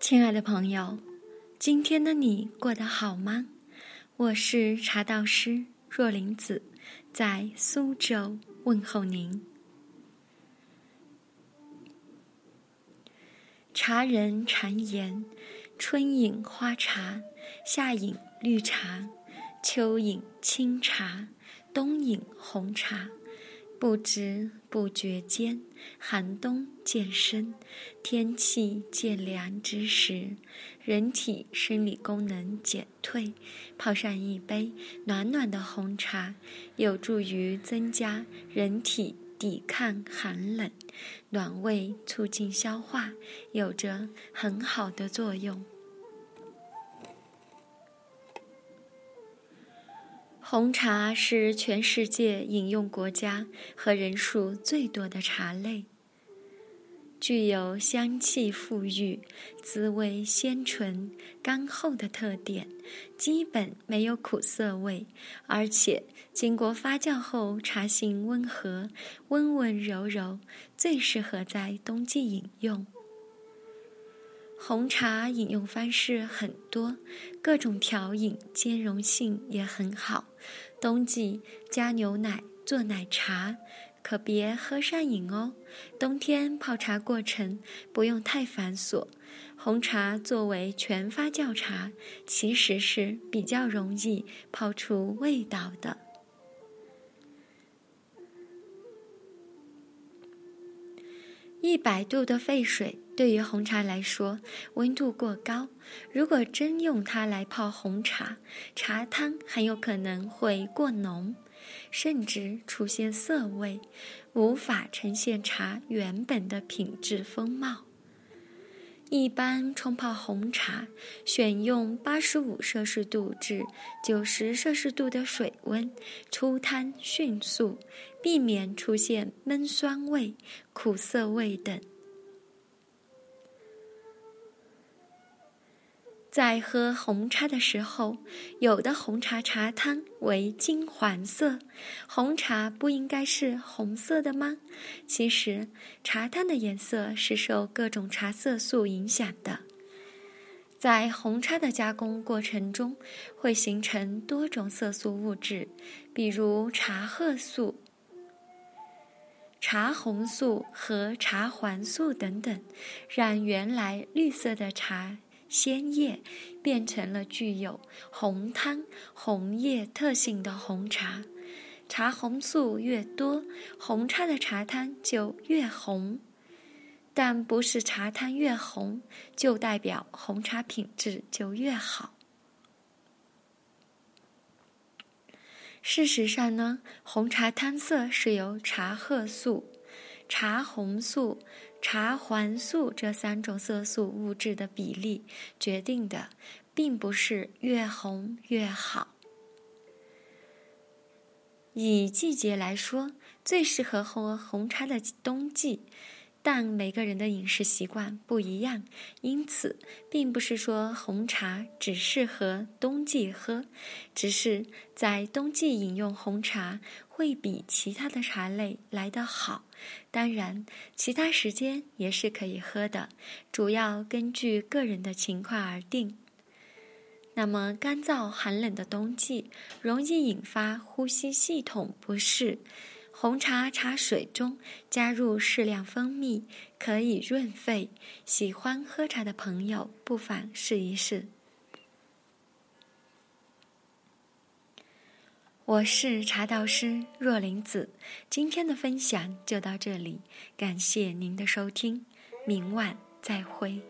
亲爱的朋友，今天的你过得好吗？我是茶道师若林子，在苏州问候您。茶人常言：春饮花茶，夏饮绿茶，秋饮清茶，冬饮红茶。不知不觉间，寒冬渐深，天气渐凉之时，人体生理功能减退，泡上一杯暖暖的红茶，有助于增加人体抵抗寒冷，暖胃促进消化，有着很好的作用。红茶是全世界饮用国家和人数最多的茶类，具有香气馥郁、滋味鲜醇、甘厚的特点，基本没有苦涩味，而且经过发酵后，茶性温和、温温柔柔，最适合在冬季饮用。红茶饮用方式很多，各种调饮兼容性也很好。冬季加牛奶做奶茶，可别喝上瘾哦。冬天泡茶过程不用太繁琐。红茶作为全发酵茶，其实是比较容易泡出味道的。一百度的沸水对于红茶来说温度过高，如果真用它来泡红茶，茶汤很有可能会过浓，甚至出现涩味，无法呈现茶原本的品质风貌。一般冲泡红茶，选用八十五摄氏度至九十摄氏度的水温，出汤迅速，避免出现闷酸味、苦涩味等。在喝红茶的时候，有的红茶茶汤为金黄色，红茶不应该是红色的吗？其实，茶汤的颜色是受各种茶色素影响的。在红茶的加工过程中，会形成多种色素物质，比如茶褐素、茶红素和茶黄素等等，让原来绿色的茶。鲜叶变成了具有红汤、红叶特性的红茶，茶红素越多，红茶的茶汤就越红。但不是茶汤越红就代表红茶品质就越好。事实上呢，红茶汤色是由茶褐素。茶红素、茶环素这三种色素物质的比例决定的，并不是越红越好。以季节来说，最适合喝红茶的冬季。但每个人的饮食习惯不一样，因此并不是说红茶只适合冬季喝，只是在冬季饮用红茶会比其他的茶类来得好。当然，其他时间也是可以喝的，主要根据个人的情况而定。那么，干燥寒冷的冬季容易引发呼吸系统不适。红茶茶水中加入适量蜂蜜，可以润肺。喜欢喝茶的朋友不妨试一试。我是茶道师若林子，今天的分享就到这里，感谢您的收听，明晚再会。